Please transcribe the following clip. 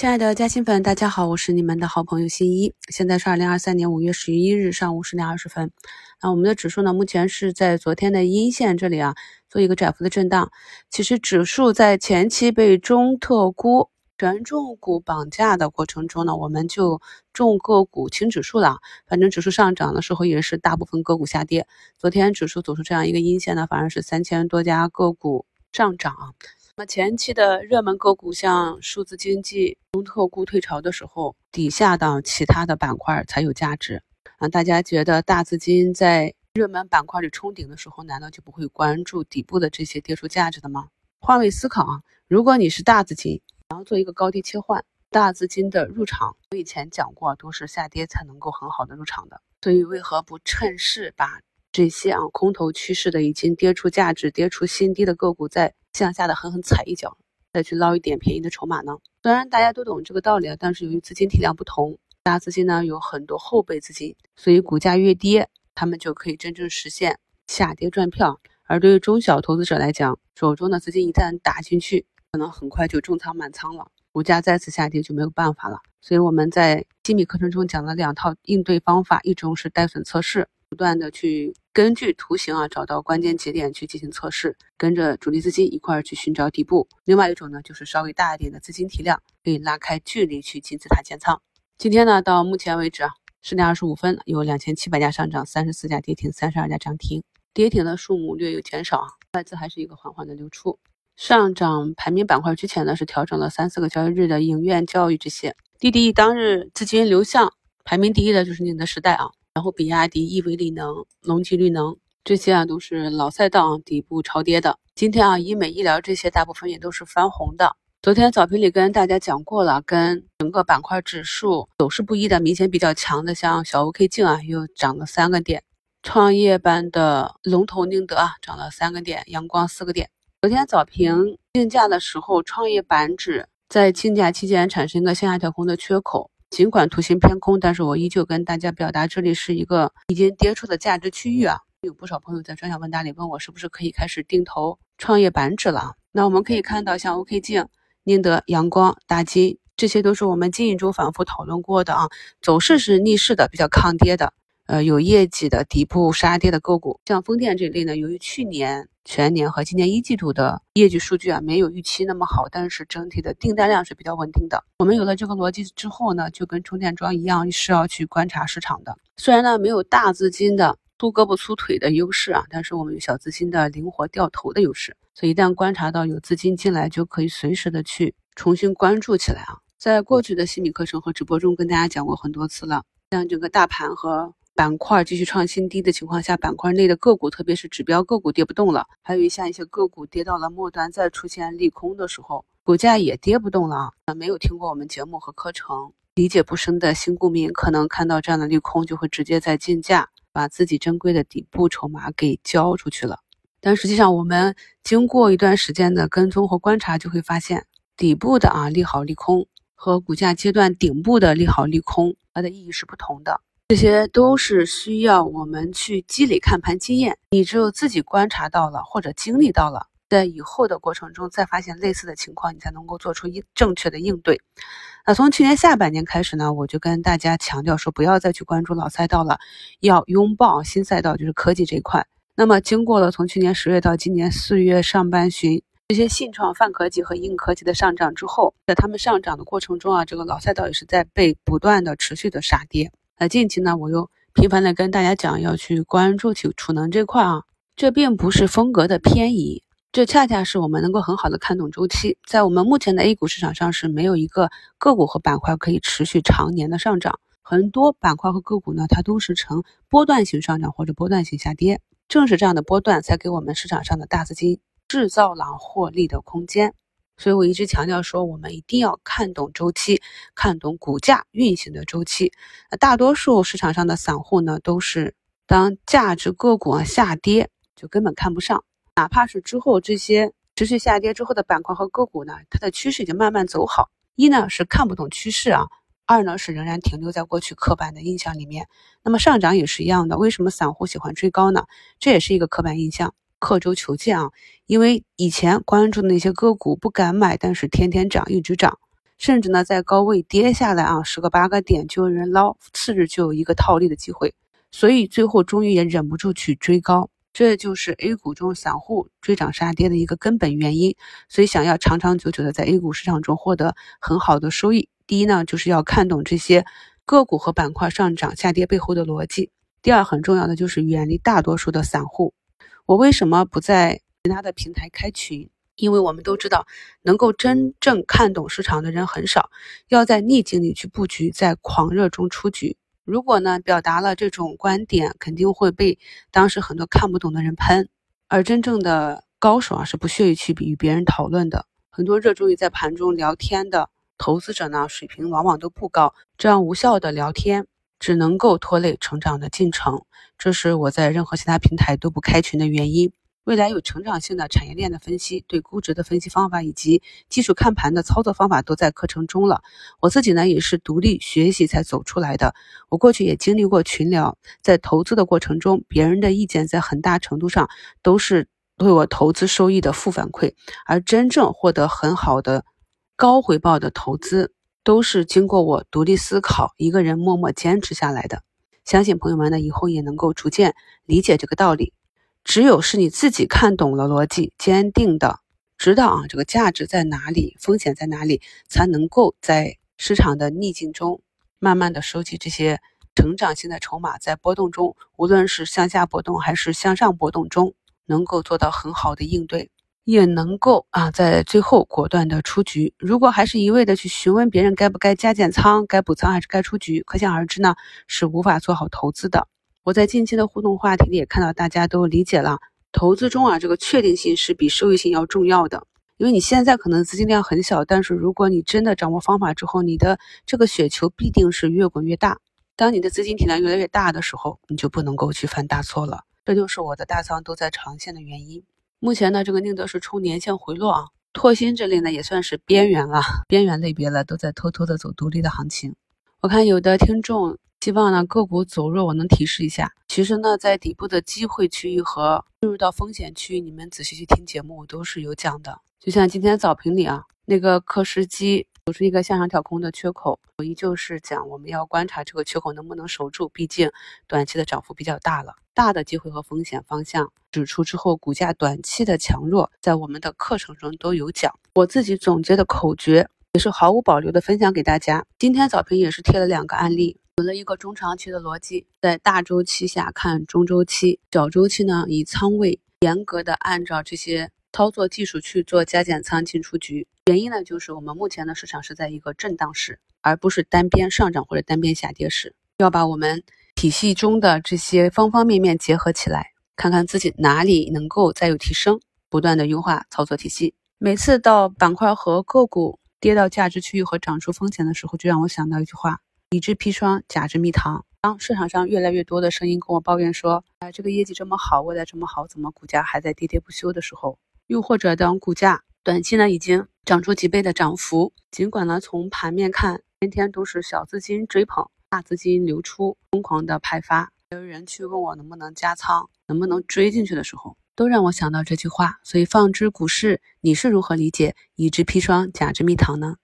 亲爱的嘉兴粉，大家好，我是你们的好朋友新一。现在是二零二三年五月十一日上午十点二十分。那我们的指数呢，目前是在昨天的阴线这里啊，做一个窄幅的震荡。其实指数在前期被中特估、权重股绑架的过程中呢，我们就重个股轻指数了。反正指数上涨的时候，也是大部分个股下跌。昨天指数走出这样一个阴线呢，反而是三千多家个股上涨。那前期的热门个股，像数字经济、中特估退潮的时候，底下的其他的板块才有价值啊！大家觉得大资金在热门板块里冲顶的时候，难道就不会关注底部的这些跌出价值的吗？换位思考啊，如果你是大资金，想要做一个高低切换，大资金的入场，我以前讲过，都是下跌才能够很好的入场的，所以为何不趁势把这些啊空头趋势的已经跌出价值、跌出新低的个股再向下的狠狠踩一脚，再去捞一点便宜的筹码呢？虽然大家都懂这个道理啊，但是由于资金体量不同，大资金呢有很多后备资金，所以股价越跌，他们就可以真正实现下跌赚票。而对于中小投资者来讲，手中的资金一旦打进去，可能很快就重仓满仓了，股价再次下跌就没有办法了。所以我们在精米课程中讲了两套应对方法，一种是带损测试。不断的去根据图形啊找到关键节点去进行测试，跟着主力资金一块儿去寻找底部。另外一种呢，就是稍微大一点的资金体量，可以拉开距离去金字塔建仓。今天呢，到目前为止啊，十点二十五分有两千七百家上涨，三十四家跌停，三十二家涨停，跌停的数目略有减少啊，外资还是一个缓缓的流出。上涨排名板块之前呢，是调整了三四个交易日的影院教育这些。滴滴当日资金流向排名第一的就是宁德时代啊。然后，比亚迪、亿维锂能、隆基绿能这些啊，都是老赛道底部超跌的。今天啊，医美医疗这些大部分也都是翻红的。昨天早评里跟大家讲过了，跟整个板块指数走势不一的，明显比较强的，像小 OK 镜啊，又涨了三个点；创业板的龙头宁德啊，涨了三个点；阳光四个点。昨天早评竞价的时候，创业板指在竞价期间产生一个向下跳空的缺口。尽管图形偏空，但是我依旧跟大家表达，这里是一个已经跌出的价值区域啊。有不少朋友在专享问答里问我，是不是可以开始定投创业板指了？那我们可以看到，像 OK 镜、宁德、阳光、大金，这些都是我们近一周反复讨论过的啊，走势是逆势的，比较抗跌的。呃，有业绩的底部杀跌的个股，像风电这一类呢，由于去年全年和今年一季度的业绩数据啊，没有预期那么好，但是整体的订单量是比较稳定的。我们有了这个逻辑之后呢，就跟充电桩一样，是要去观察市场的。虽然呢，没有大资金的粗胳膊粗腿的优势啊，但是我们有小资金的灵活掉头的优势。所以一旦观察到有资金进来，就可以随时的去重新关注起来啊。在过去的新米课程和直播中跟大家讲过很多次了，像整个大盘和板块继续创新低的情况下，板块内的个股，特别是指标个股跌不动了，还有一像一些个股跌到了末端，再出现利空的时候，股价也跌不动了。啊没有听过我们节目和课程，理解不深的新股民，可能看到这样的利空，就会直接在竞价把自己珍贵的底部筹码给交出去了。但实际上，我们经过一段时间的跟踪和观察，就会发现底部的啊利好利空和股价阶段顶部的利好利空，它的意义是不同的。这些都是需要我们去积累看盘经验，你只有自己观察到了或者经历到了，在以后的过程中再发现类似的情况，你才能够做出一正确的应对。那从去年下半年开始呢，我就跟大家强调说，不要再去关注老赛道了，要拥抱新赛道，就是科技这一块。那么经过了从去年十月到今年四月上半旬，这些信创泛科技和硬科技的上涨之后，在他们上涨的过程中啊，这个老赛道也是在被不断的持续的杀跌。那近期呢，我又频繁的跟大家讲要去关注去储能这块啊，这并不是风格的偏移，这恰恰是我们能够很好的看懂周期。在我们目前的 A 股市场上是没有一个个股和板块可以持续常年的上涨，很多板块和个股呢，它都是呈波段型上涨或者波段型下跌，正是这样的波段才给我们市场上的大资金制造了获利的空间。所以我一直强调说，我们一定要看懂周期，看懂股价运行的周期。那大多数市场上的散户呢，都是当价值个股啊下跌，就根本看不上。哪怕是之后这些持续下跌之后的板块和个股呢，它的趋势已经慢慢走好。一呢是看不懂趋势啊，二呢是仍然停留在过去刻板的印象里面。那么上涨也是一样的，为什么散户喜欢追高呢？这也是一个刻板印象。刻舟求剑啊，因为以前关注的那些个股不敢买，但是天天涨，一直涨，甚至呢在高位跌下来啊十个八个点就有人捞，次日就有一个套利的机会，所以最后终于也忍不住去追高。这就是 A 股中散户追涨杀跌的一个根本原因。所以，想要长长久久的在 A 股市场中获得很好的收益，第一呢，就是要看懂这些个股和板块上涨下跌背后的逻辑；第二，很重要的就是远离大多数的散户。我为什么不在其他的平台开群？因为我们都知道，能够真正看懂市场的人很少，要在逆境里去布局，在狂热中出局。如果呢，表达了这种观点，肯定会被当时很多看不懂的人喷。而真正的高手啊，是不屑于去与别人讨论的。很多热衷于在盘中聊天的投资者呢，水平往往都不高。这样无效的聊天，只能够拖累成长的进程。这是我在任何其他平台都不开群的原因。未来有成长性的产业链的分析，对估值的分析方法以及技术看盘的操作方法都在课程中了。我自己呢也是独立学习才走出来的。我过去也经历过群聊，在投资的过程中，别人的意见在很大程度上都是对我投资收益的负反馈，而真正获得很好的高回报的投资，都是经过我独立思考，一个人默默坚持下来的。相信朋友们呢以后也能够逐渐理解这个道理。只有是你自己看懂了逻辑，坚定的知道啊这个价值在哪里，风险在哪里，才能够在市场的逆境中，慢慢的收集这些成长性的筹码，在波动中，无论是向下波动还是向上波动中，能够做到很好的应对，也能够啊在最后果断的出局。如果还是一味的去询问别人该不该加减仓，该补仓还是该出局，可想而知呢，是无法做好投资的。我在近期的互动话题里也看到，大家都理解了，投资中啊，这个确定性是比收益性要重要的。因为你现在可能资金量很小，但是如果你真的掌握方法之后，你的这个雪球必定是越滚越大。当你的资金体量越来越大的时候，你就不能够去犯大错了。这就是我的大仓都在长线的原因。目前呢，这个宁德是冲年线回落啊，拓新这类呢也算是边缘了，边缘类别了，都在偷偷的走独立的行情。我看有的听众。希望呢个股走弱，我能提示一下。其实呢，在底部的机会区域和进入到风险区域，你们仔细去听节目，我都是有讲的。就像今天早评里啊，那个科时机走出一个向上跳空的缺口，我依旧是讲我们要观察这个缺口能不能守住，毕竟短期的涨幅比较大了。大的机会和风险方向指出之后，股价短期的强弱，在我们的课程中都有讲。我自己总结的口诀也是毫无保留的分享给大家。今天早评也是贴了两个案例。有了一个中长期的逻辑，在大周期下看中周期，小周期呢以仓位严格的按照这些操作技术去做加减仓进出局。原因呢就是我们目前的市场是在一个震荡市，而不是单边上涨或者单边下跌市。要把我们体系中的这些方方面面结合起来，看看自己哪里能够再有提升，不断的优化操作体系。每次到板块和个股跌到价值区域和涨出风险的时候，就让我想到一句话。乙之砒霜，假之蜜糖。当市场上越来越多的声音跟我抱怨说，啊，这个业绩这么好，未来这么好，怎么股价还在跌跌不休的时候？又或者当股价短期呢已经涨出几倍的涨幅，尽管呢从盘面看，天天都是小资金追捧，大资金流出，疯狂的派发，还有人去问我能不能加仓，能不能追进去的时候，都让我想到这句话。所以放之股市，你是如何理解乙之砒霜，假之蜜糖呢？